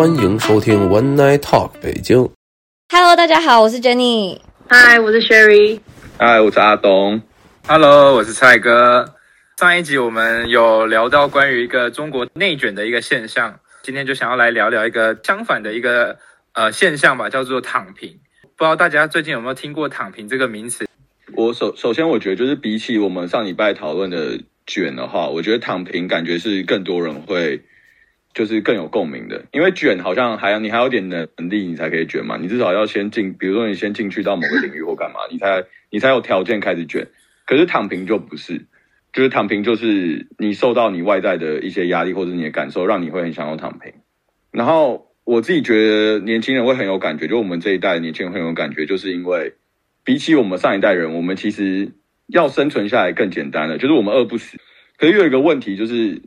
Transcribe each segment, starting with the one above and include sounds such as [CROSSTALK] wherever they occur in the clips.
欢迎收听 One Night Talk 北京。Hello，大家好，我是 Jenny。嗨，我是 Sherry。嗨，我是阿东。Hello，我是蔡哥。上一集我们有聊到关于一个中国内卷的一个现象，今天就想要来聊聊一个相反的一个呃现象吧，叫做躺平。不知道大家最近有没有听过“躺平”这个名词？我首首先，我觉得就是比起我们上礼拜讨论的卷的话，我觉得躺平感觉是更多人会就是更有共鸣的，因为卷好像还要你还有点能力，你才可以卷嘛，你至少要先进，比如说你先进去到某个领域或干嘛，你才你才有条件开始卷。可是躺平就不是，就是躺平就是你受到你外在的一些压力或者你的感受，让你会很想要躺平。然后我自己觉得年轻人会很有感觉，就我们这一代年轻人很有感觉，就是因为比起我们上一代人，我们其实要生存下来更简单了，就是我们饿不死。可是有一个问题，就是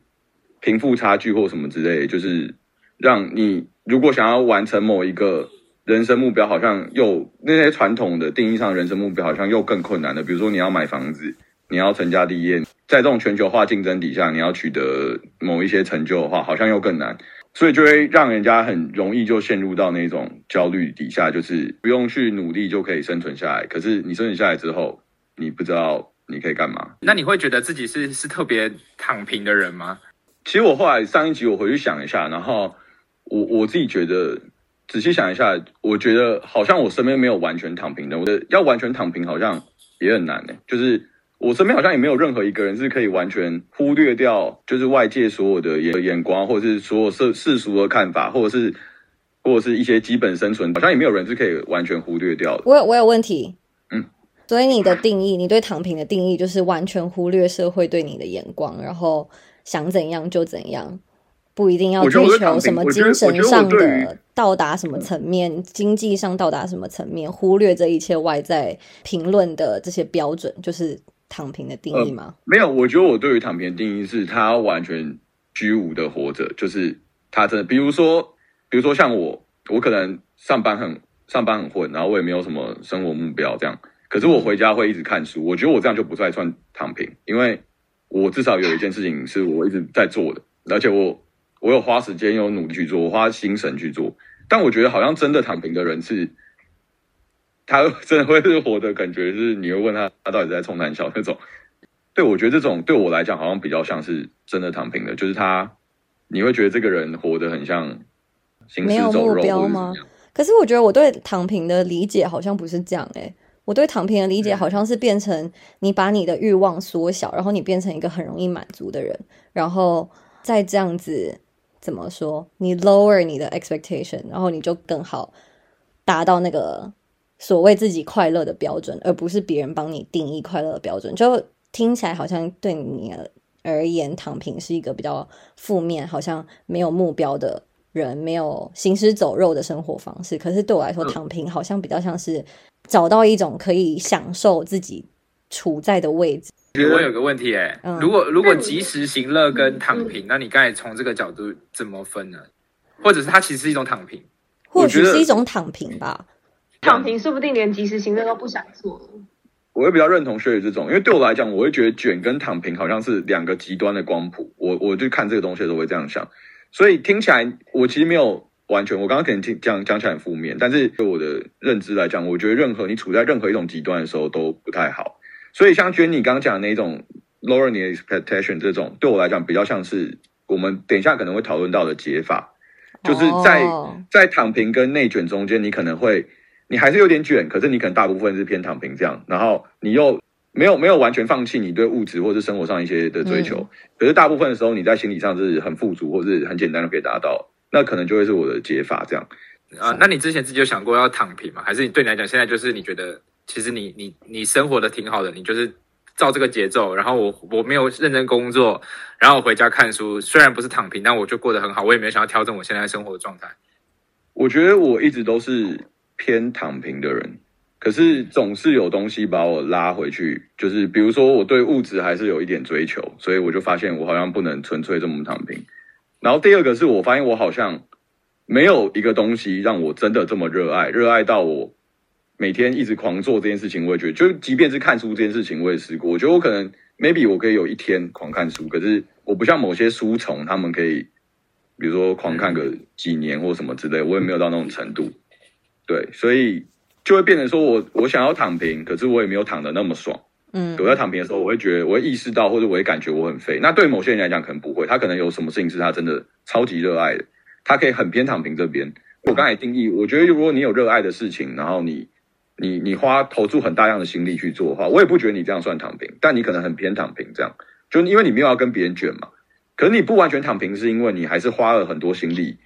贫富差距或什么之类，就是让你如果想要完成某一个人生目标，好像又那些传统的定义上人生目标好像又更困难了。比如说你要买房子，你要成家立业，在这种全球化竞争底下，你要取得某一些成就的话，好像又更难。所以就会让人家很容易就陷入到那种焦虑底下，就是不用去努力就可以生存下来。可是你生存下来之后，你不知道你可以干嘛。那你会觉得自己是是特别躺平的人吗？其实我后来上一集我回去想一下，然后我我自己觉得仔细想一下，我觉得好像我身边没有完全躺平的。我的要完全躺平好像也很难呢、就是我身边好像也没有任何一个人是可以完全忽略掉，就是外界所有的眼眼光，或者是所有世世俗的看法，或者是或者是一些基本生存，好像也没有人是可以完全忽略掉的。我有我有问题。嗯，所以你的定义，你对躺平的定义就是完全忽略社会对你的眼光，然后想怎样就怎样，不一定要追求什么精神上的到达什么层面，经济上到达什么层面，忽略这一切外在评论的这些标准，就是躺平的定义吗？没有，我觉得我对于躺平的定义是，他完全居无的活着，就是他真的，比如说，比如说像我，我可能上班很上班很混，然后我也没有什么生活目标这样，可是我回家会一直看书，我觉得我这样就不再算躺平，因为我至少有一件事情是我一直在做的，而且我我有花时间有努力去做，我花心神去做，但我觉得好像真的躺平的人是。他真的会是活的感觉，是你会问他，他到底在冲南小那种。对，我觉得这种对我来讲，好像比较像是真的躺平的，就是他，你会觉得这个人活得很像行没有目尸走肉，标吗？可是我觉得我对躺平的理解好像不是这样诶、我对躺平的理嗯解好像是变成你把你的欲望缩小，然后你变成一个很容易满足的人，然后再这样子怎么说？你 lower 你的 expectation，然后你就更好达到那个所谓自己快乐的标准，而不是别人帮你定义快乐的标准。就听起来好像对你而言，躺平是一个比较负面，好像没有目标的人，没有行尸走肉的生活方式。可是对我来说，嗯躺平好像比较像是找到一种可以享受自己处在的位置。我有个问题哎、嗯如果如果及时行乐跟躺平，那你刚才从这个角度怎么分呢？或者是它其实是一种躺平？或许我觉得是一种躺平吧。躺平说不定连及时行乐都不想做了。我会比较认同薛宇这种，因为对我来讲，我会觉得卷跟躺平好像是两个极端的光谱。我我就看这个东西的时候会这样想，所以听起来我其实没有完全，我刚刚可能听讲讲起来很负面，但是对我的认知来讲，我觉得任何你处在任何一种极端的时候都不太好。所以像娟你刚刚讲的那种 lower 你的 expectation 这种，对我来讲比较像是我们等一下可能会讨论到的解法，就是在、哦。在躺平跟内卷中间，你可能会你还是有点卷，可是你可能大部分是偏躺平这样，然后你又没有没有完全放弃你对物质或是生活上一些的追求，可是大部分的时候你在心理上是很富足或是很简单的可以达到，那可能就会是我的解法这样。啊，那你之前自己有想过要躺平吗？还是你对你来讲，现在就是你觉得其实你你你生活的挺好的，你就是照这个节奏，然后我我没有认真工作，然后我回家看书，虽然不是躺平，但我就过得很好，我也没有想要调整我现在生活的状态。我觉得我一直都是偏躺平的人，可是总是有东西把我拉回去，就是比如说我对物质还是有一点追求，所以我就发现我好像不能纯粹这么躺平。然后第二个是我发现我好像没有一个东西让我真的这么热爱，热爱到我每天一直狂做这件事情。我也觉得，就即便是看书这件事情，我也试过。我觉得我可能 maybe 我可以有一天狂看书，可是我不像某些书虫，他们可以比如说狂看个几年或什么之类，我也没有到那种程度。对，所以就会变成说我我想要躺平，可是我也没有躺的那么爽。嗯我在躺平的时候，我会觉得我会意识到，或者我会感觉我很废。那对某些人来讲可能不会，他可能有什么事情是他真的超级热爱的，他可以很偏躺平这边。我刚才定义，我觉得如果你有热爱的事情，然后你你你花投注很大量的心力去做的话，我也不觉得你这样算躺平，但你可能很偏躺平这样，就因为你没有要跟别人卷嘛。可是你不完全躺平，是因为你还是花了很多心力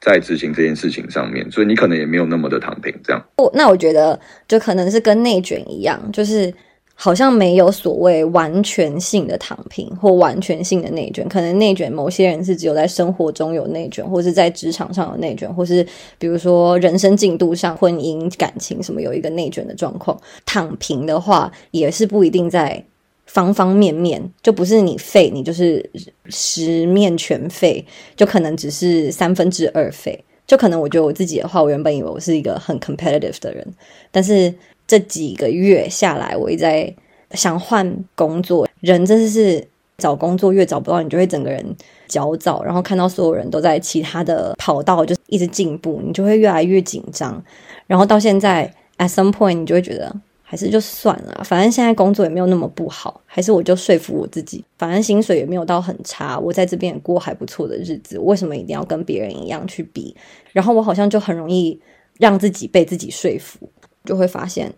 在执行这件事情上面，所以你可能也没有那么的躺平这样。我那我觉得就可能是跟内卷一样，就是好像没有所谓完全性的躺平或完全性的内卷。可能内卷某些人是只有在生活中有内卷，或是在职场上有内卷，或是比如说人生进度上、婚姻、感情什么有一个内卷的状况。躺平的话，也是不一定在。方方面面就不是你废，你就是十面全废，就可能只是三分之二废。就可能我觉得我自己的话，我原本以为我是一个很 competitive 的人，但是这几个月下来，我一直在想换工作。人真的是找工作越找不到，你就会整个人焦躁，然后看到所有人都在其他的跑道就一直进步，你就会越来越紧张。然后到现在，at some point，你就会觉得还是就算了，反正现在工作也没有那么不好，还是我就说服我自己，反正薪水也没有到很差，我在这边也过还不错的日子，为什么一定要跟别人一样去比？然后我好像就很容易让自己被自己说服，就会发现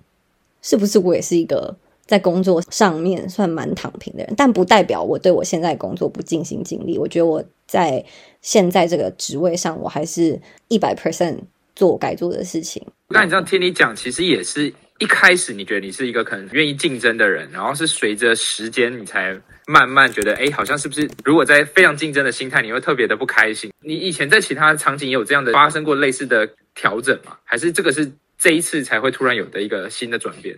是不是我也是一个在工作上面算蛮躺平的人，但不代表我对我现在工作不尽心尽力。我觉得我在现在这个职位上，我还是一百 percent 做该做的事情。那你这样听你讲，其实也是一开始你觉得你是一个可能愿意竞争的人，然后是随着时间你才慢慢觉得，哎，好像是不是如果在非常竞争的心态，你会特别的不开心？你以前在其他场景也有这样的发生过类似的调整吗？还是这个是这一次才会突然有的一个新的转变？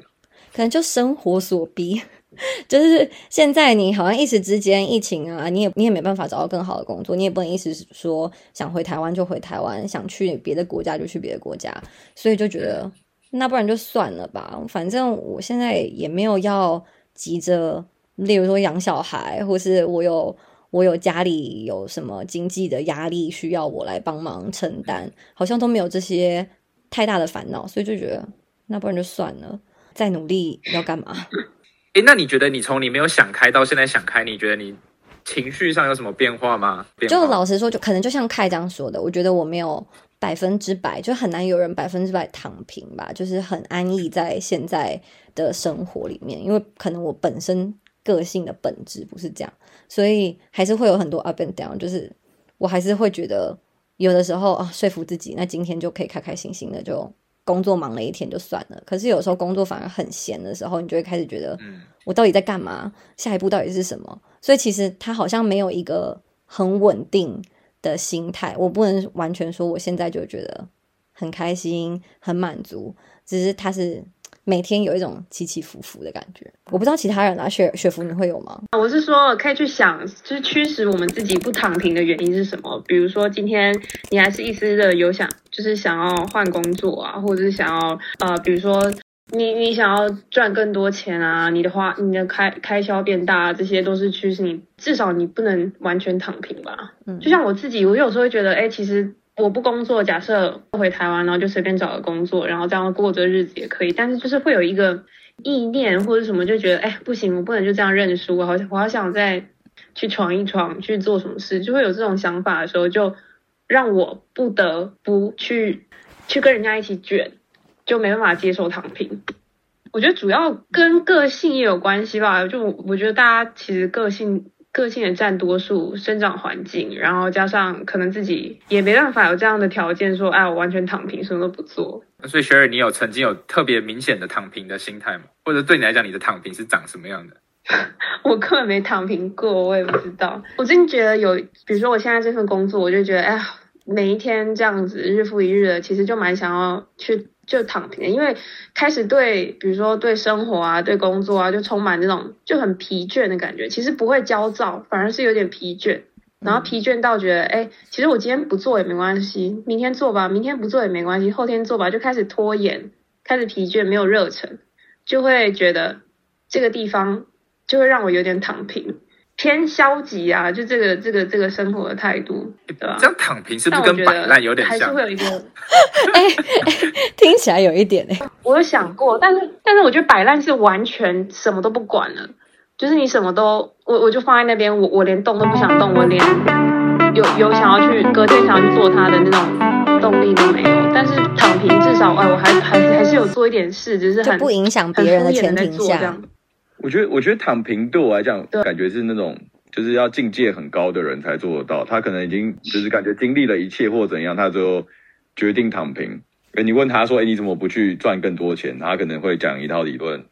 可能就生活所逼，[LAUGHS] 就是现在你好像一时之间疫情啊，你也你也没办法找到更好的工作，你也不能一时说想回台湾就回台湾，想去别的国家就去别的国家，所以就觉得那不然就算了吧，反正我现在也没有要急着，例如说养小孩，或是我有我有家里有什么经济的压力需要我来帮忙承担，好像都没有这些太大的烦恼，所以就觉得那不然就算了。再努力要干嘛？[LAUGHS] 哎，那你觉得你从你没有想开到现在想开，你觉得你情绪上有什么变化吗？变化就老实说，就可能就像开这样说的，我觉得我没有百分之百，就很难有人百分之百躺平吧，就是很安逸在现在的生活里面，因为可能我本身个性的本质不是这样，所以还是会有很多 up and down，就是我还是会觉得有的时候啊，说服自己，那今天就可以开开心心的就。工作忙了一天就算了，可是有时候工作反而很闲的时候，你就会开始觉得，嗯我到底在干嘛？下一步到底是什么？所以其实他好像没有一个很稳定的心态。我不能完全说我现在就觉得很开心、很满足，只是他是每天有一种起起伏伏的感觉。我不知道其他人啊，雪雪芙你会有吗？我是说，可以去想，就是驱使我们自己不躺平的原因是什么？比如说，今天你还是一丝的有想，就是想要换工作啊，或者是想要呃，比如说你你想要赚更多钱啊，你的花你的开开销变大、啊，这些都是驱使你，至少你不能完全躺平吧。嗯就像我自己，我有时候会觉得，哎，其实我不工作，假设回台湾，然后就随便找个工作，然后这样过着日子也可以，但是就是会有一个意念或者什么，就觉得，哎，不行，我不能就这样认输，我好我好想再去闯一闯，去做什么事，就会有这种想法的时候，就让我不得不去去跟人家一起卷，就没办法接受躺平。我觉得主要跟个性也有关系吧，就我觉得大家其实个性个性也占多数，生长环境，然后加上可能自己也没办法有这样的条件说，哎，我完全躺平，什么都不做。所以 Sherry，你有曾经有特别明显的躺平的心态吗？或者对你来讲，你的躺平是长什么样的？[LAUGHS] 我根本没躺平过，我也不知道。我真觉得有，比如说我现在这份工作，我就觉得，哎呀，每一天这样子日复一日的，其实就蛮想要去就躺平的，因为开始对，比如说对生活啊、对工作啊，就充满那种就很疲倦的感觉。其实不会焦躁，反而是有点疲倦。然后疲倦到觉得，哎，其实我今天不做也没关系，明天做吧，明天不做也没关系，后天做吧，就开始拖延，开始疲倦，没有热忱，就会觉得这个地方就会让我有点躺平。偏消极啊，就这个这个这个生活的态度，对吧？这样躺平是不是跟摆烂有点像还是会？有一个，[LAUGHS] 听起来有一点哎、我有想过，但是但是我觉得摆烂是完全什么都不管了，就是你什么都我我就放在那边，我我连动都不想动，我连有有想要去隔天想要去做它的那种动力都没有。但是躺平至少哎，我还还还是有做一点事，只是很就不影响别人的前提下在做这样，。我觉得，我觉得躺平对我来讲，感觉是那种就是要境界很高的人才做得到。他可能已经就是感觉经历了一切或怎样，他最后决定躺平。哎，你问他说：“哎，你怎么不去赚更多钱？”他可能会讲一套理论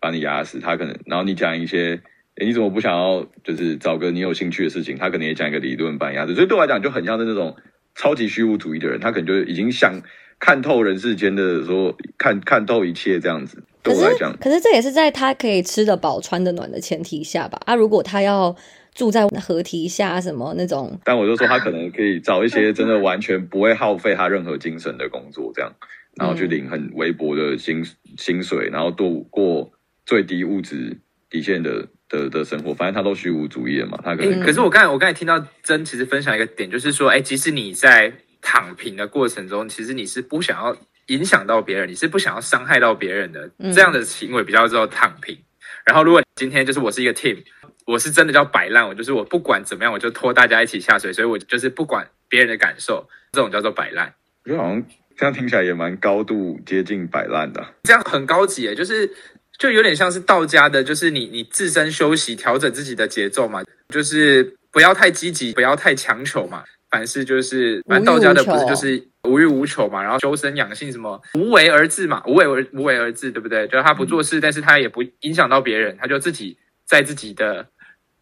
把你压死。他可能，然后你讲一些，哎，你怎么不想要就是找个你有兴趣的事情？他可能也讲一个理论把你压死。所以对我来讲，就很像是那种超级虚无主义的人，他可能就已经想看透人世间的说，看看透一切这样子。对可是我来讲，可是这也是在他可以吃得饱、穿得暖的前提下吧？啊，如果他要住在河堤下什么那种，但我就说他可能可以找一些真的完全不会耗费他任何精神的工作，这样，然后去领很微薄的薪薪水，然后度过最低物质底线的的的生活。反正他都虚无主义了嘛，他可能、嗯可是我刚才我刚才听到真其实分享一个点，就是说，哎，即使你在躺平的过程中，其实你是不想要影响到别人，你是不想要伤害到别人的，嗯这样的行为比较叫躺平。然后，如果今天就是我是一个 team，我是真的叫摆烂，我就是我不管怎么样，我就拖大家一起下水，所以我就是不管别人的感受，这种叫做摆烂。我觉得好像这样听起来也蛮高度接近摆烂的啊。这样很高级耶，就是就有点像是道家的，就是你你自身休息，调整自己的节奏嘛，就是不要太积极，不要太强求嘛。凡事就是，反正道家的不是就是无欲无求嘛，然后修身养性什么无为而治嘛，无为而无为而治，对不对？就是他不做事，但是他也不影响到别人，他就自己在自己的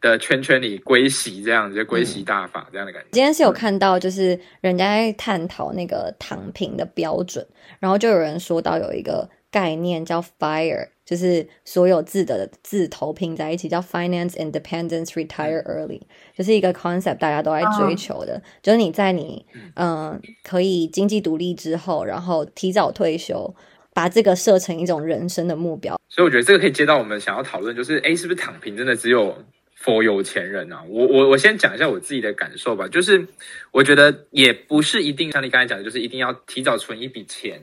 的圈圈里归习，这样子就归习大法这样的感觉。今天是有看到，就是人家在探讨那个躺平的标准，然后就有人说到有一个概念叫 FIRE，就是所有字的字头拼在一起叫 Finance Independence Retire Early，就是一个 concept 大家都在追求的，就是你在你嗯、呃可以经济独立之后，然后提早退休，把这个设成一种人生的目标。所以我觉得这个可以接到我们想要讨论，就是哎，是不是躺平真的只有 for 有钱人啊？我我我先讲一下我自己的感受吧，就是我觉得也不是一定像你刚才讲的，就是一定要提早存一笔钱，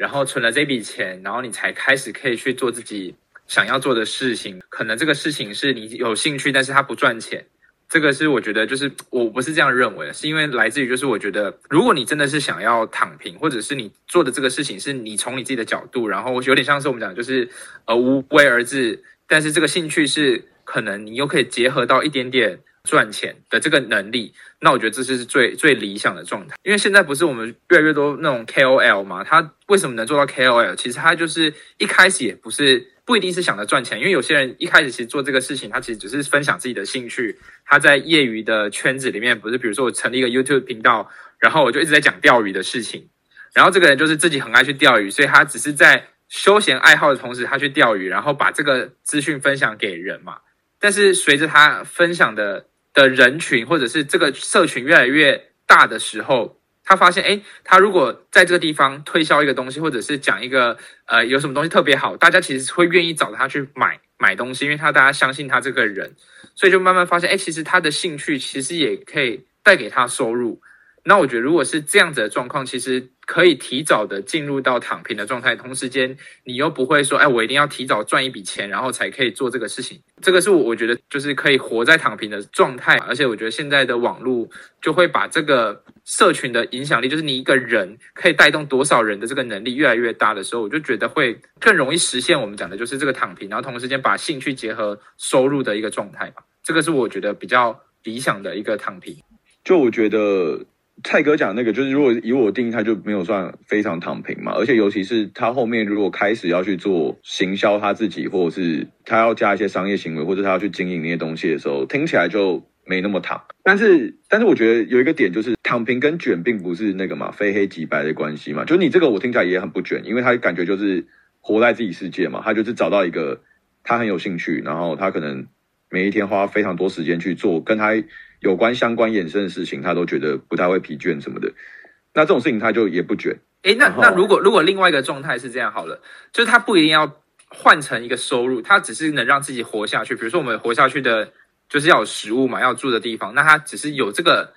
然后存了这笔钱，然后你才开始可以去做自己想要做的事情。可能这个事情是你有兴趣，但是它不赚钱。这个是我觉得，就是我不是这样认为，是因为来自于就是我觉得，如果你真的是想要躺平，或者是你做的这个事情是你从你自己的角度，然后有点像是我们讲的就是呃无为而治，但是这个兴趣是可能你又可以结合到一点点赚钱的这个能力，那我觉得这是最最理想的状态。因为现在不是我们越来越多那种 KOL 嘛，他为什么能做到 KOL？其实他就是一开始也不是不一定是想着赚钱，因为有些人一开始其实做这个事情，他其实只是分享自己的兴趣。他在业余的圈子里面，不是比如说我成立一个 YouTube 频道，然后我就一直在讲钓鱼的事情，然后这个人就是自己很爱去钓鱼，所以他只是在休闲爱好的同时，他去钓鱼，然后把这个资讯分享给人嘛。但是随着他分享的的人群或者是这个社群越来越大的时候，他发现，哎，他如果在这个地方推销一个东西，或者是讲一个呃有什么东西特别好，大家其实会愿意找他去买买东西，因为他大家相信他这个人，所以就慢慢发现，哎，其实他的兴趣其实也可以带给他收入。那我觉得，如果是这样子的状况，其实可以提早的进入到躺平的状态，同时间你又不会说，哎，我一定要提早赚一笔钱，然后才可以做这个事情。这个是我我觉得就是可以活在躺平的状态，而且我觉得现在的网络就会把这个社群的影响力，就是你一个人可以带动多少人的这个能力越来越大的时候，我就觉得会更容易实现我们讲的就是这个躺平，然后同时间把兴趣结合收入的一个状态吧。这个是我觉得比较理想的一个躺平。就我觉得蔡哥讲那个，就是如果以我定义，他就没有算非常躺平嘛。而且尤其是他后面如果开始要去做行销他自己，或者是他要加一些商业行为，或者他要去经营那些东西的时候，听起来就没那么躺。但是，但是我觉得有一个点就是，躺平跟卷并不是那个嘛非黑即白的关系嘛。就你这个我听起来也很不卷，因为他感觉就是活在自己世界嘛，他就是找到一个他很有兴趣，然后他可能每一天花非常多时间去做跟他有关相关衍生的事情，他都觉得不太会疲倦什么的。那这种事情他就也不卷。诶，那那如果如果另外一个状态是这样好了，就是他不一定要换成一个收入，他只是能让自己活下去。比如说我们活下去的就是要有食物嘛，要住的地方，那他只是有这个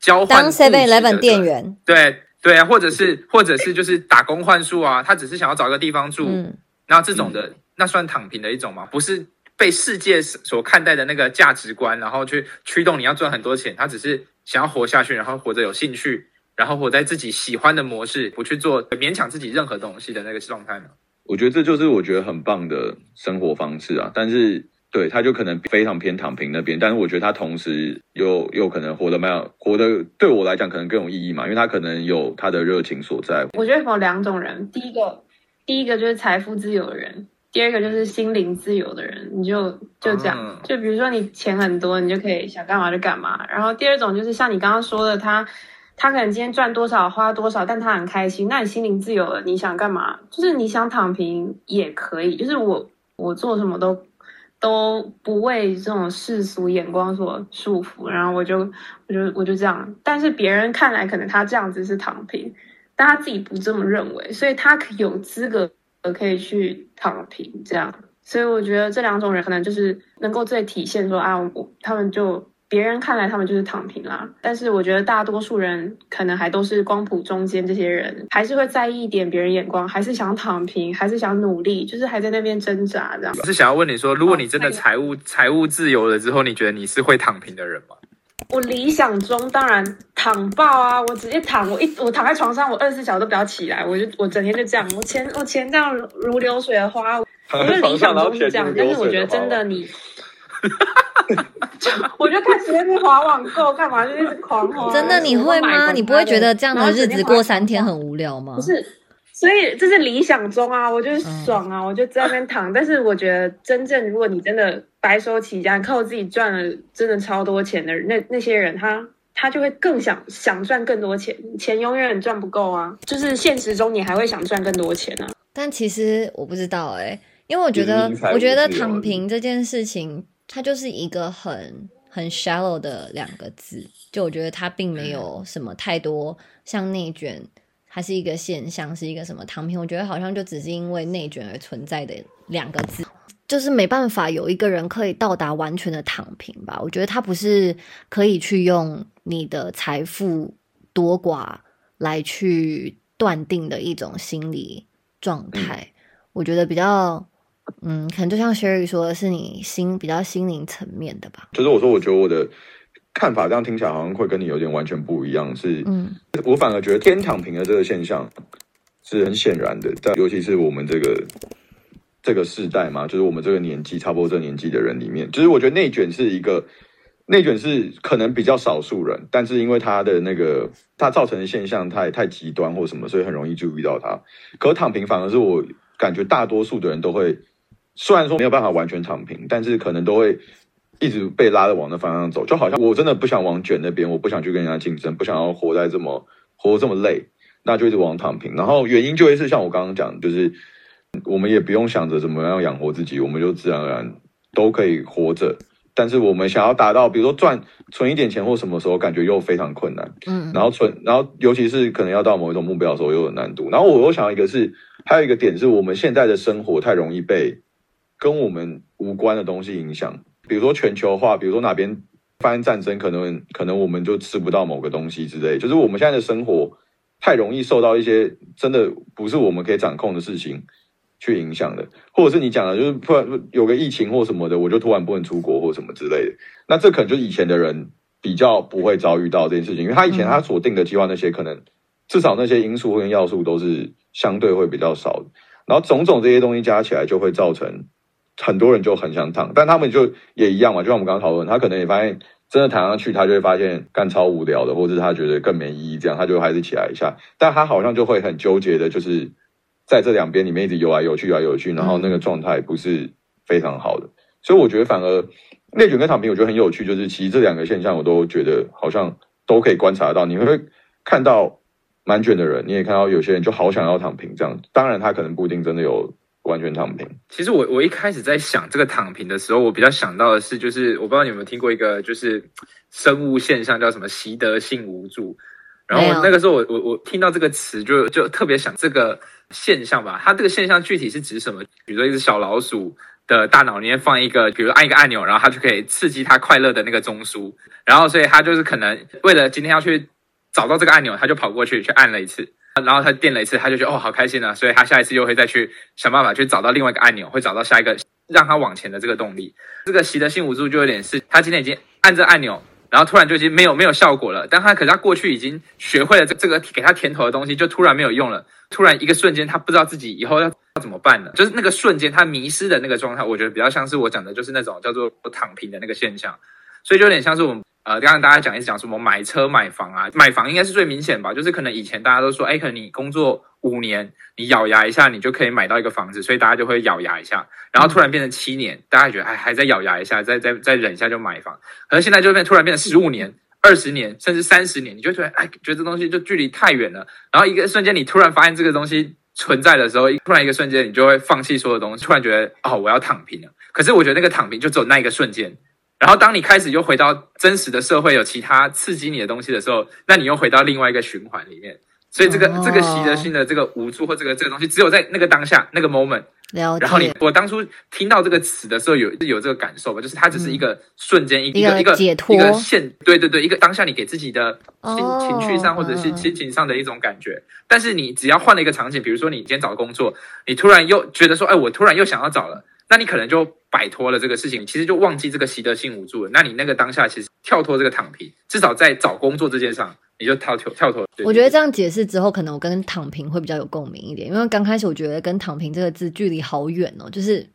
交换当 Seven Eleven 店员，对对啊，或者是或者是就是打工换宿啊，他只是想要找一个地方住，嗯，然后这种的、那算躺平的一种吗？不是被世界所看待的那个价值观，然后去驱动你要赚很多钱，他只是想要活下去，然后活着有兴趣，然后活在自己喜欢的模式，不去做勉强自己任何东西的那个状态呢？我觉得这就是我觉得很棒的生活方式啊。但是对他就可能非常偏躺平那边，但是我觉得他同时又又可能活得蛮有活得对我来讲可能更有意义嘛，因为他可能有他的热情所在。我觉得有两种人，第一个，第一个就是财富自由的人，第二个就是心灵自由的人。你就就这样，嗯就比如说你钱很多，你就可以想干嘛就干嘛。然后第二种就是像你刚刚说的，他他可能今天赚多少花多少，但他很开心。那你心灵自由了，你想干嘛？就是你想躺平也可以。就是我我做什么都都不为这种世俗眼光所束缚，然后我就我就我就这样。但是别人看来可能他这样子是躺平，但他自己不这么认为，所以他可有资格可以去躺平这样。所以我觉得这两种人可能就是能够最体现说啊，我他们就别人看来他们就是躺平啦，但是我觉得大多数人可能还都是光谱中间这些人，还是会在意一点别人眼光，还是想躺平，还是想努力，就是还在那边挣扎这样。我是想要问你说，如果你真的财务财务自由了之后，你觉得你是会躺平的人吗？我理想中当然躺爆啊！我直接躺，我一我躺在床上，我二十四小时都不要起来，我就我整天就这样，我钱我钱这样如流水的花。我的理想中是这样，但是我觉得真的你，我就开始在那边滑网购，干嘛就一直狂花。真的你会吗？你不会觉得这样的日子过三天很无聊吗？不是，所以这是理想中啊，我就是爽啊，我就在那边躺。[LAUGHS] 但是我觉得，真正如果你真的白手起家，靠自己赚了真的超多钱的那那些人，他他就会更想想赚更多钱，钱永远赚不够啊。就是现实中你还会想赚更多钱啊。但其实我不知道哎、因为我觉得我觉得躺平这件事情，它就是一个很很 shallow 的两个字。就我觉得它并没有什么太多像内卷，它是一个现象，是一个什么躺平。我觉得好像就只是因为内卷而存在的两个字。就是没办法有一个人可以到达完全的躺平吧？我觉得他不是可以去用你的财富多寡来去断定的一种心理状态。我觉得比较，嗯，可能就像 Sherry 说的是你心比较心灵层面的吧。就是我说，我觉得我的看法这样听起来好像会跟你有点完全不一样，是嗯我反而觉得天躺平的这个现象是很显然的，在尤其是我们这个这个世代嘛，就是我们这个年纪差不多这个年纪的人里面，就是我觉得内卷是一个内卷是可能比较少数人，但是因为他的那个他造成的现象太太极端或什么，所以很容易注意到他。可躺平反而是我感觉大多数的人都会，虽然说没有办法完全躺平，但是可能都会。一直被拉着往那方向走，就好像我真的不想往卷那边，我不想去跟人家竞争，不想要活在这么活这么累，那就一直往躺平。然后原因就会是像我刚刚讲，就是我们也不用想着怎么样养活自己，我们就自然而然都可以活着。但是我们想要达到，比如说赚存一点钱或什么时候，感觉又非常困难。嗯然后存，然后尤其是可能要到某一种目标的时候，又有难度。然后我又想到一个是，还有一个点是我们现在的生活太容易被跟我们无关的东西影响，比如说全球化，比如说哪边发生战争，可能可能我们就吃不到某个东西之类。就是我们现在的生活太容易受到一些真的不是我们可以掌控的事情去影响的，或者是你讲的，就是突然有个疫情或什么的，我就突然不能出国或什么之类的。那这可能就是以前的人比较不会遭遇到这件事情，因为他以前他所定的计划那些可能至少那些因素跟要素都是相对会比较少的，然后种种这些东西加起来就会造成很多人就很想躺，但他们就也一样嘛，就像我们刚刚讨论，他可能也发现真的躺上去，他就会发现干超无聊的，或者是他觉得更没意义，这样他就还是起来一下，但他好像就会很纠结的，就是在这两边里面一直游来游去，游来游去，然后那个状态不是非常好的，所以我觉得反而内卷跟躺平，我觉得很有趣，就是其实这两个现象我都觉得好像都可以观察到，你会看到蛮卷的人，你也看到有些人就好想要躺平这样，当然他可能不一定真的有完全躺平。其实我我一开始在想这个躺平的时候，我比较想到的是，就是我不知道你有没有听过一个就是生物现象叫什么习得性无助。然后那个时候我我我听到这个词就就特别想这个现象吧，它这个现象具体是指什么？比如说一只小老鼠的大脑里面放一个，比如按一个按钮，然后它就可以刺激它快乐的那个中枢，然后所以他就是可能为了今天要去找到这个按钮，他就跑过去去按了一次，然后他电了一次，他就觉得哦好开心啊，所以他下一次又会再去想办法去找到另外一个按钮，会找到下一个让他往前的这个动力。这个习得性无助就有点是，他今天已经按这按钮。然后突然就已经没有没有效果了，但他可是他过去已经学会了这这个给他甜头的东西，就突然没有用了。突然一个瞬间，他不知道自己以后要要怎么办了，就是那个瞬间他迷失的那个状态，我觉得比较像是我讲的，就是那种叫做躺平的那个现象，所以就有点像是我们。呃，刚刚大家讲一讲什么买车买房啊，买房应该是最明显吧？就是可能以前大家都说，哎，可能你工作五年，你咬牙一下，你就可以买到一个房子，所以大家就会咬牙一下。然后突然变成七年，大家觉得还还在咬牙一下，再再再忍一下就买房。可是现在就变突然变成十五年、二十年，甚至三十年，你就觉得哎，觉得这东西就距离太远了。然后一个瞬间，你突然发现这个东西存在的时候，突然一个瞬间，你就会放弃所有东西，突然觉得哦，我要躺平了。可是我觉得那个躺平就只有那一个瞬间。然后，当你开始又回到真实的社会，有其他刺激你的东西的时候，那你又回到另外一个循环里面。所以，这个这个习得性的这个无助或这个这个东西，只有在那个当下那个 moment。了然后你，我当初听到这个词的时候，有有这个感受吧？就是它只是一个瞬间，一个一个解脱，一个现，对对对，一个当下你给自己的情情绪上或者是心情上的一种感觉。但是你只要换了一个场景，比如说你今天找工作，你突然又觉得说，哎，我突然又想要找了。那你可能就摆脱了这个事情，其实就忘记这个习得性无助了。那你那个当下其实跳脱这个躺平，至少在找工作这件上，你就跳脱跳脱。我觉得这样解释之后，可能我跟躺平会比较有共鸣一点，因为刚开始我觉得跟躺平这个字距离好远哦，就是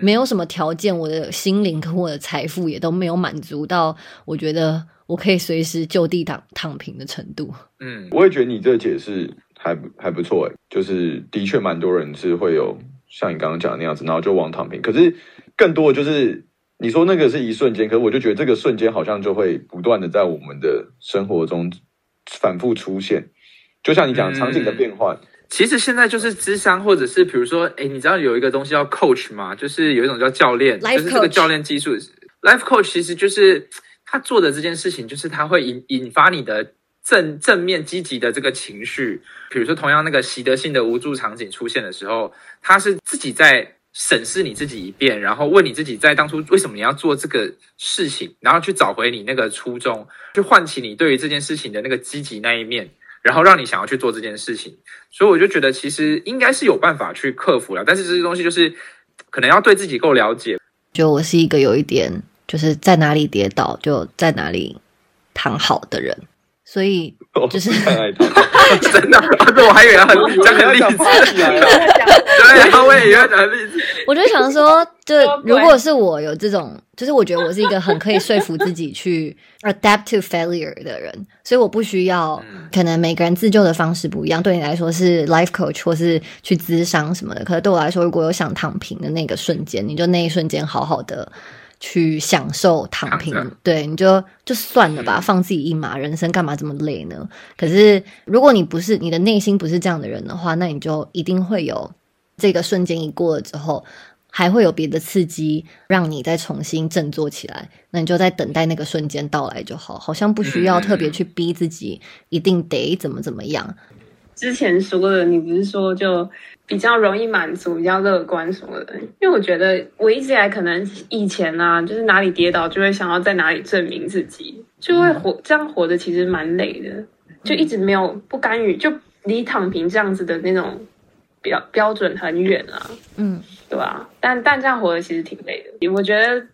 没有什么条件，我的心灵跟我的财富也都没有满足到，我觉得我可以随时就地躺躺平的程度。嗯，我也觉得你这个解释还还不错诶，就是的确蛮多人是会有。像你刚刚讲的那样子，然后就往躺平。可是更多的就是你说那个是一瞬间，可是我就觉得这个瞬间好像就会不断的在我们的生活中反复出现。就像你讲场景的变换，其实现在就是智商，或者是比如说，哎，你知道有一个东西叫 coach 吗？就是有一种叫教练，就是这个教练技术，life coach 其实就是他做的这件事情，就是他会引引发你的。正正面积极的这个情绪，比如说同样那个习得性的无助场景出现的时候，他是自己在审视你自己一遍，然后问你自己在当初为什么你要做这个事情，然后去找回你那个初衷，去唤起你对于这件事情的那个积极那一面，然后让你想要去做这件事情。所以我就觉得其实应该是有办法去克服了，但是这些东西就是可能要对自己够了解。就我是一个有一点就是在哪里跌倒就在哪里躺好的人。所以就是 [LAUGHS] 真的，我还以为很讲很励志，对，我也以为讲很励志。我就想说，就如果是我有这种，就是我觉得我是一个很可以说服自己去 adapt to failure 的人，所以我不需要。可能每个人自救的方式不一样，对你来说是 life coach 或是去咨商什么的，可是对我来说，如果有想躺平的那个瞬间，你就那一瞬间好好的。去享受躺平，对，你就就算了吧，放自己一马，人生干嘛这么累呢？可是如果你不是你的内心不是这样的人的话，那你就一定会有这个瞬间一过了之后，还会有别的刺激让你再重新振作起来。那你就在等待那个瞬间到来就好，好像不需要特别去逼自己一定得怎么怎么样。之前说的，你不是说就？比较容易满足，比较乐观什么的，因为我觉得我一直以来可能以前啊，就是哪里跌倒就会想要在哪里证明自己，就会活这样活着其实蛮累的，就一直没有不甘于，就离躺平这样子的那种标标准很远啊，嗯，对吧？但但这样活的其实挺累的，我觉得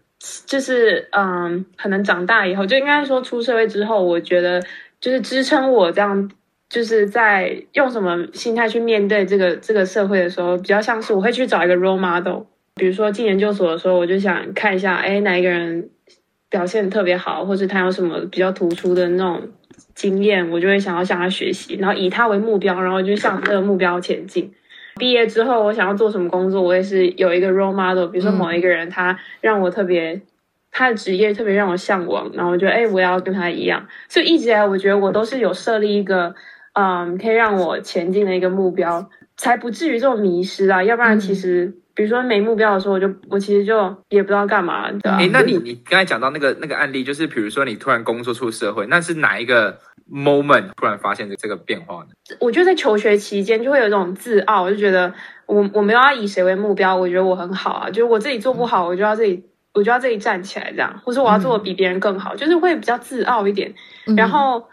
就是嗯，可能长大以后就应该说出社会之后，我觉得就是支撑我这样。就是在用什么心态去面对这个这个社会的时候，比较像是我会去找一个 role model。比如说进研究所的时候，我就想看一下，哎，哪一个人表现特别好，或是他有什么比较突出的那种经验，我就会想要向他学习，然后以他为目标，然后就向这个目标前进。毕业之后，我想要做什么工作，我也是有一个 role model。比如说某一个人，他让我特别，他的职业特别让我向往，然后我觉得，哎，我要跟他一样。所以一直以来，我觉得我都是有设立一个。嗯，可以让我前进的一个目标，才不至于这种迷失啊。要不然，其实比如说没目标的时候，我就我其实就也不知道干嘛，对吧？哎，那你你刚才讲到那个那个案例，就是比如说你突然工作出社会，那是哪一个 moment 突然发现这这个变化呢？我觉得在求学期间就会有一种自傲，我就觉得我我没有要以谁为目标，我觉得我很好啊，就是我自己做不好，我就要自己我就要自己站起来这样，或者我要做的比别人更好，就是会比较自傲一点。然后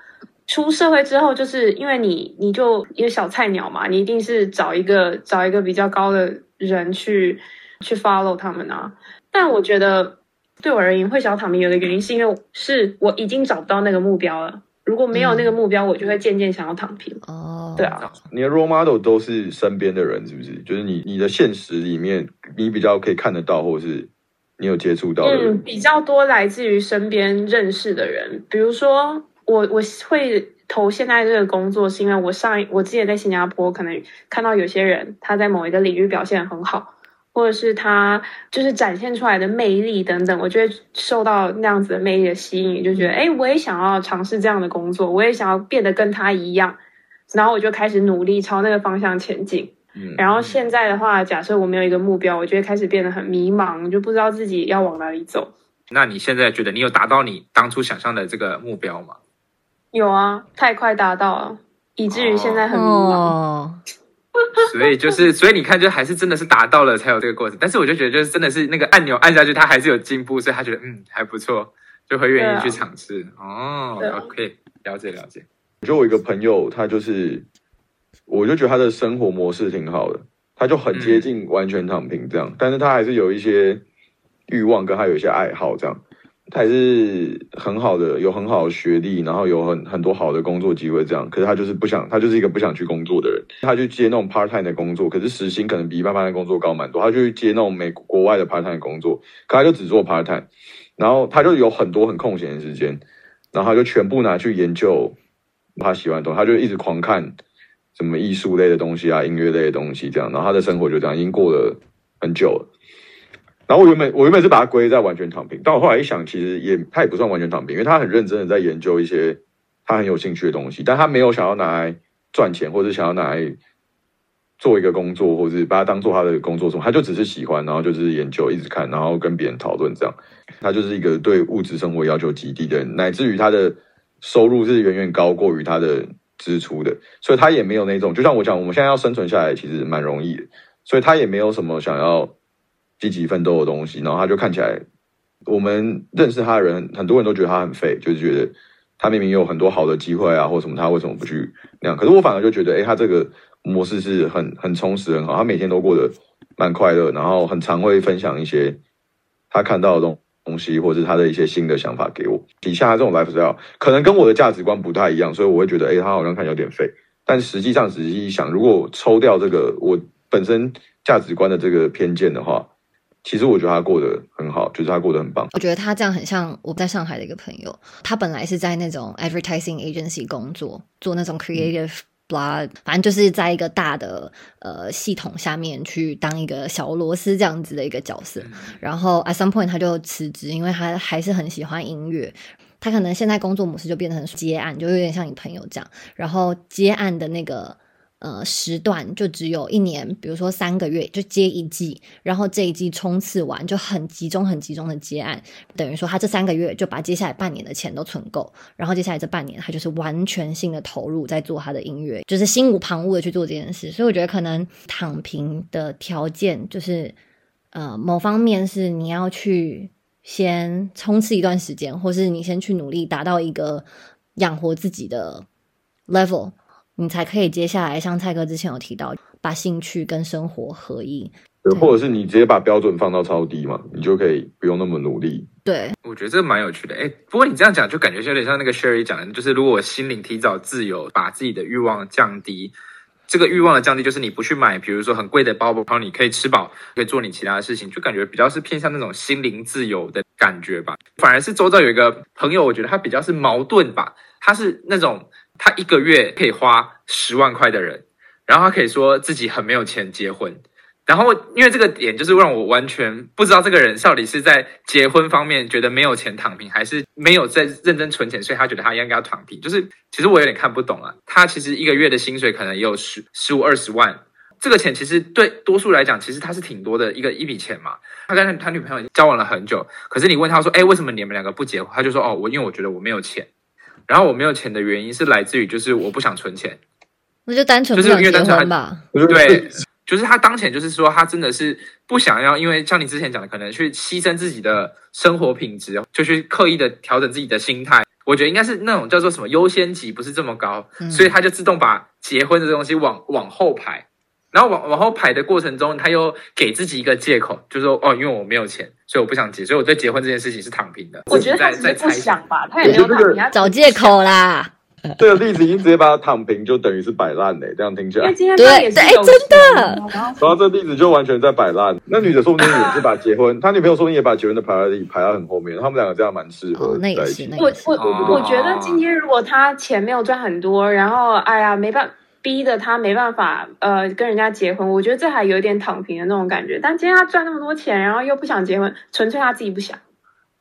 出社会之后，就是因为你你就一个小菜鸟嘛，你一定是找一个找一个比较高的人去去 follow 他们啊。但我觉得对我而言会想要躺平有的原因，是因为是我已经找不到那个目标了。如果没有那个目标，我就会渐渐想要躺平。哦，对啊，你的 role model 都是身边的人，是不是？就是你你的现实里面，你比较可以看得到，或者是你有接触到的人。嗯，比较多来自于身边认识的人，比如说我我会投现在这个工作，是因为我上一我之前在新加坡可能看到有些人他在某一个领域表现很好。或者是他就是展现出来的魅力等等，我就会受到那样子的魅力的吸引，就觉得哎，我也想要尝试这样的工作，我也想要变得跟他一样，然后我就开始努力朝那个方向前进。嗯，然后现在的话，假设我没有一个目标，我就会开始变得很迷茫，就不知道自己要往哪里走。那你现在觉得你有达到你当初想象的这个目标吗？有啊，太快达到了，以至于现在很迷茫。哦，[LAUGHS] 所以就是，所以你看，就还是真的是达到了才有这个过程。但是我就觉得，就是真的是那个按钮按下去，他还是有进步，所以他觉得嗯还不错，就会愿意去尝试。哦，OK，了解了解。我觉得我一个朋友，他就是，我就觉得他的生活模式挺好的，他就很接近完全躺平这样，但是他还是有一些欲望，跟他有一些爱好这样。他也是很好的，有很好的学历，然后有很很多好的工作机会，这样。可是他就是不想，他就是一个不想去工作的人。他去接那种 part time 的工作，可是时薪可能比一般 part time 工作高蛮多。他就去接那种美国外的 part time 工作，可他就只做 part time，然后他就有很多很空闲的时间，然后他就全部拿去研究他喜欢的东西，他就一直狂看什么艺术类的东西啊、音乐类的东西这样。然后他的生活就这样，已经过了很久了。然后我原本我原本是把它归在完全躺平，但我后来一想，其实也他也不算完全躺平，因为他很认真的在研究一些他很有兴趣的东西，但他没有想要拿来赚钱，或者想要拿来做一个工作，或者是把它当做他的工作中，他就只是喜欢，然后就是研究，一直看，然后跟别人讨论这样。他就是一个对物质生活要求极低的人，乃至于他的收入是远远高过于他的支出的，所以他也没有那种，就像我讲，我们现在要生存下来其实蛮容易的，所以他也没有什么想要。积极奋斗的东西，然后他就看起来，我们认识他的人，很多人都觉得他很废，就是觉得他明明有很多好的机会啊，或什么，他为什么不去那样？可是我反而就觉得，哎，他这个模式是很很充实、很好，他每天都过得蛮快乐，然后很常会分享一些他看到的东东西，或是他的一些新的想法给我。底下这种 lifestyle 可能跟我的价值观不太一样，所以我会觉得，哎，他好像看有点废。但实际上，仔细一想，如果抽掉这个我本身价值观的这个偏见的话，其实我觉得他过得很好，就是他过得很棒。我觉得他这样很像我在上海的一个朋友，他本来是在那种 advertising agency 工作，做那种 creative blah，、反正就是在一个大的呃系统下面去当一个小螺丝这样子的一个角色。然后 at some point 他就辞职，因为他还是很喜欢音乐。他可能现在工作模式就变成接案，就有点像你朋友这样。然后接案的那个。呃，时段就只有一年，比如说三个月就接一季，然后这一季冲刺完就很集中、很集中的接案，等于说他这三个月就把接下来半年的钱都存够，然后接下来这半年他就是完全性的投入在做他的音乐，就是心无旁骛的去做这件事。所以我觉得可能躺平的条件就是，呃，某方面是你要去先冲刺一段时间，或是你先去努力达到一个养活自己的 level。你才可以接下来像蔡哥之前有提到，把兴趣跟生活合一，对，或者是你直接把标准放到超低嘛，你就可以不用那么努力。对，我觉得这个蛮有趣的。哎，不过你这样讲，就感觉有点像那个 Sherry 讲的，就是如果我心灵提早自由，把自己的欲望降低，这个欲望的降低就是你不去买，比如说很贵的包包，然后你可以吃饱，可以做你其他的事情，就感觉比较是偏向那种心灵自由的感觉吧。反而是周遭有一个朋友，我觉得他比较是矛盾吧，他是那种。他一个月可以花十万块的人，然后他可以说自己很没有钱结婚，然后因为这个点就是让我完全不知道这个人到底是在结婚方面觉得没有钱躺平，还是没有在认真存钱，所以他觉得他应该要躺平。就是其实我有点看不懂啊，他其实一个月的薪水可能也有十十五二十万，这个钱其实对多数来讲，其实他是挺多的一个一笔钱嘛。他跟他女朋友交往了很久，可是你问他说，哎，为什么你们两个不结婚？他就说，哦，我因为我觉得我没有钱。然后我没有钱的原因是来自于就是我不想存钱，那就单纯就是因为单纯吧。对，就是他当前就是说他真的是不想要，因为像你之前讲的，可能去牺牲自己的生活品质，就去刻意的调整自己的心态。我觉得应该是那种叫做什么优先级不是这么高，嗯所以他就自动把结婚这东西往往后排，然后往往后排的过程中，他又给自己一个借口，就说哦，因为我没有钱，所以我不想结，所以我对结婚这件事情是躺平的。我觉得他只是不己在在猜想想吧，他也没有躺平，他找借口啦，[LAUGHS] 这个例子已经直接把它躺平，就等于是摆烂嘞。这样听起来因为，今天对他也是有对哎真的钱然后这例子就完全在摆烂。那女的说不定也是把结婚，[LAUGHS] 他女朋友说不定也把结婚的 priority 排到很后面，他们两个这样蛮适合哦，那也在一起。是那我也是。我哦我觉得今天如果他钱没有赚很多，然后哎呀没办逼的他没办法呃跟人家结婚，我觉得这还有点躺平的那种感觉。但今天他赚那么多钱，然后又不想结婚，纯粹他自己不想，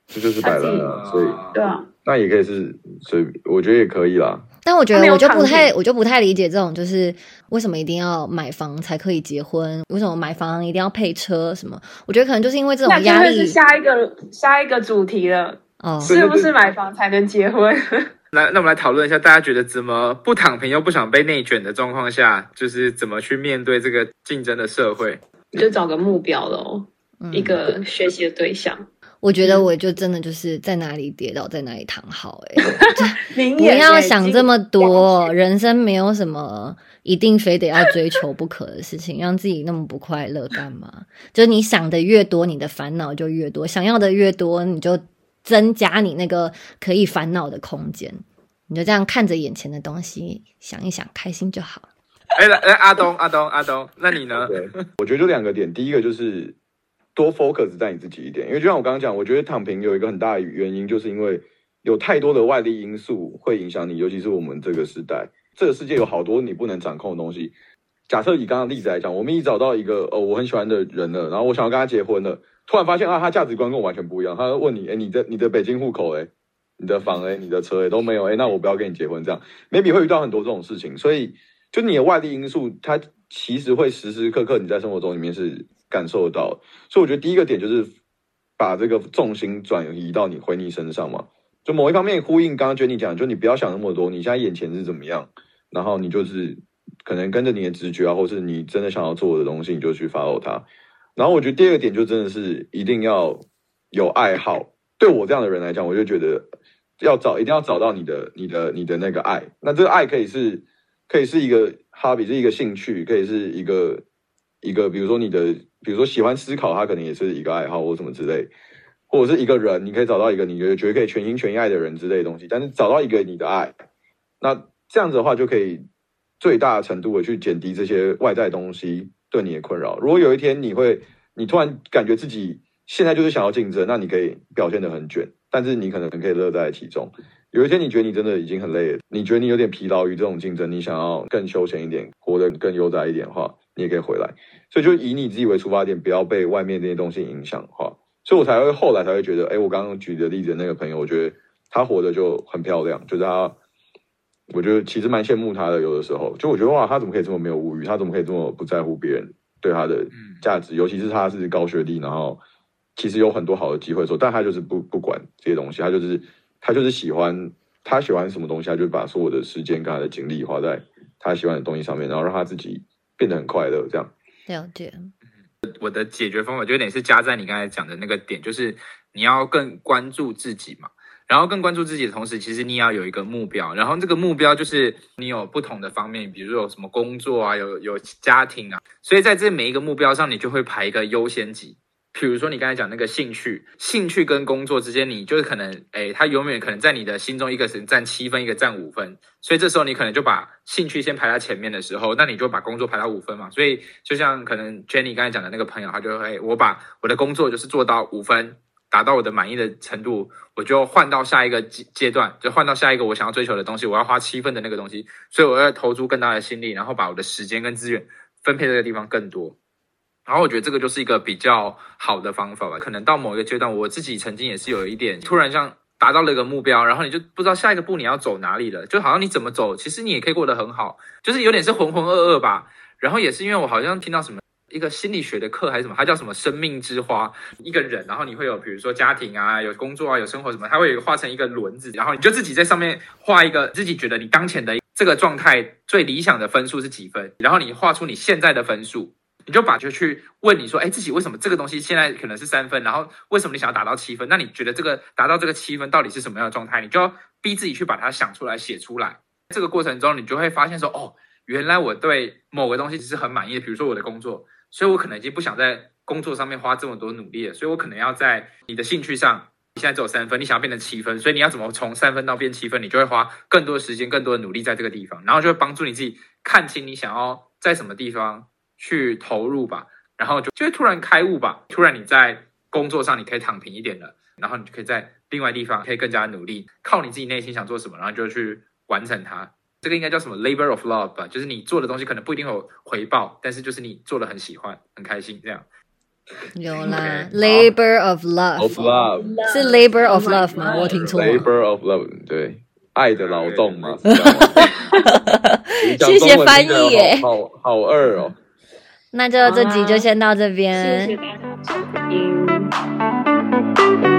这就是摆烂啊。所以对啊，那也可以是，所以我觉得也可以啦。但我觉得我就不太，我就不太理解这种，就是为什么一定要买房才可以结婚？为什么买房一定要配车？什么？我觉得可能就是因为这种压力会是下一个下一个主题了，哦。是不是买房才能结婚？[LAUGHS] 来，那我们来讨论一下，大家觉得怎么不躺平又不想被内卷的状况下，就是怎么去面对这个竞争的社会？就找个目标喽，嗯一个学习的对象。我觉得我就真的就是在哪里跌倒在哪里躺好、欸，[LAUGHS] [LAUGHS] 不要想这么多，人生没有什么一定非得要追求不可的事情，让自己那么不快乐干嘛？就是你想的越多，你的烦恼就越多；想要的越多，你就增加你那个可以烦恼的空间。你就这样看着眼前的东西，想一想，开心就好。哎，来来，阿东，阿东，阿东，那你呢？对，我觉得就两个点，第一个就是多 focus 在你自己一点，因为就像我刚刚讲，我觉得躺平有一个很大的原因，就是因为有太多的外力因素会影响你，尤其是我们这个时代，这个世界有好多你不能掌控的东西。假设以刚刚例子来讲，我们一找到一个哦我很喜欢的人了，然后我想要跟他结婚了，突然发现啊他价值观跟我完全不一样，他问你，哎你的你的北京户口哎，你的房哎，你的车哎都没有哎，那我不要跟你结婚这样，maybe 会遇到很多这种事情，所以就你的外力因素，它其实会时时刻刻你在生活中里面是感受到。所以我觉得第一个点就是把这个重心转移到你回你身上嘛。就某一方面呼应刚刚 Jenny 讲，就你不要想那么多，你现在眼前是怎么样，然后你就是可能跟着你的直觉啊，或是你真的想要做的东西，你就去 follow 它。然后我觉得第二个点就真的是一定要有爱好。对我这样的人来讲，我就觉得要找一定要找到你的你的你的那个爱。那这个爱可以是可以是一个 hobby，是一个兴趣，可以是一个一个，比如说你的，比如说喜欢思考，它可能也是一个爱好或什么之类，或者是一个人，你可以找到一个你觉得觉得可以全心全意爱的人之类的东西。但是找到一个你的爱，那这样子的话就可以最大程度的去减低这些外在东西对你的困扰。如果有一天你会，你突然感觉自己现在就是想要竞争，那你可以表现得很卷，但是你可能可以乐在其中。有一天你觉得你真的已经很累了，你觉得你有点疲劳于这种竞争，你想要更休闲一点，活得更悠哉一点的话，你也可以回来。所以就以你自己为出发点，不要被外面这些东西影响的话，所以我才会后来才会觉得，哎，我刚刚举的例子的那个朋友，我觉得他活得就很漂亮，就是他，我觉得其实蛮羡慕他的。有的时候，就我觉得哇，他怎么可以这么没有物欲？他怎么可以这么不在乎别人对他的价值？尤其是他是高学历，然后其实有很多好的机会的时候，但他就是不不管这些东西，他就是他就是喜欢他喜欢什么东西，他就把所有的时间跟他的精力花在他喜欢的东西上面，然后让他自己变得很快乐，这样。了解，我的解决方法就有点是加在你刚才讲的那个点，就是你要更关注自己嘛。然后更关注自己的同时，其实你也要有一个目标，然后这个目标就是你有不同的方面，比如说有什么工作啊，有有家庭啊，所以在这每一个目标上，你就会排一个优先级。比如说你刚才讲那个兴趣，兴趣跟工作之间，你就是可能，哎，它永远可能在你的心中一个是占七分，一个占五分，所以这时候你可能就把兴趣先排在前面的时候，那你就把工作排到五分嘛。所以就像可能 Jenny 刚才讲的那个朋友，他就会，我把我的工作就是做到五分，达到我的满意的程度，我就换到下一个阶阶段，就换到下一个我想要追求的东西，我要花七分的那个东西，所以我要投注更大的心力，然后把我的时间跟资源分配这个地方更多。然后我觉得这个就是一个比较好的方法吧。可能到某一个阶段，我自己曾经也是有一点突然像达到了一个目标，然后你就不知道下一个步你要走哪里了，就好像你怎么走，其实你也可以过得很好，就是有点是浑浑噩噩吧。然后也是因为我好像听到什么一个心理学的课还是什么，它叫什么生命之花。一个人，然后你会有比如说家庭啊，有工作啊，有生活什么，它会有画成一个轮子，然后你就自己在上面画一个自己觉得你当前的这个状态最理想的分数是几分，然后你画出你现在的分数，你就把就去问你说，哎，自己为什么这个东西现在可能是三分，然后为什么你想要达到七分？那你觉得这个达到这个七分到底是什么样的状态？你就要逼自己去把它想出来写出来。这个过程中，你就会发现说，哦，原来我对某个东西只是很满意的，比如说我的工作。所以我可能已经不想在工作上面花这么多努力了，所以我可能要在你的兴趣上，你现在只有三分，你想要变成七分，所以你要怎么从三分到变七分，你就会花更多的时间、更多的努力在这个地方，然后就会帮助你自己看清你想要在什么地方去投入吧，然后就就会突然开悟吧，突然你在工作上你可以躺平一点了，然后你就可以在另外地方可以更加努力，靠你自己内心想做什么，然后就去完成它。这个应该叫什么 labor of love 吧？就是你做的东西可能不一定有回报，但是就是你做的很喜欢、很开心这样。有啦，labor of love，是 labor of love 吗？我听错了。labor of love，对，爱的劳动嘛。谢谢翻译耶，好好二哦。那就这集就先到这边。谢谢大家收听。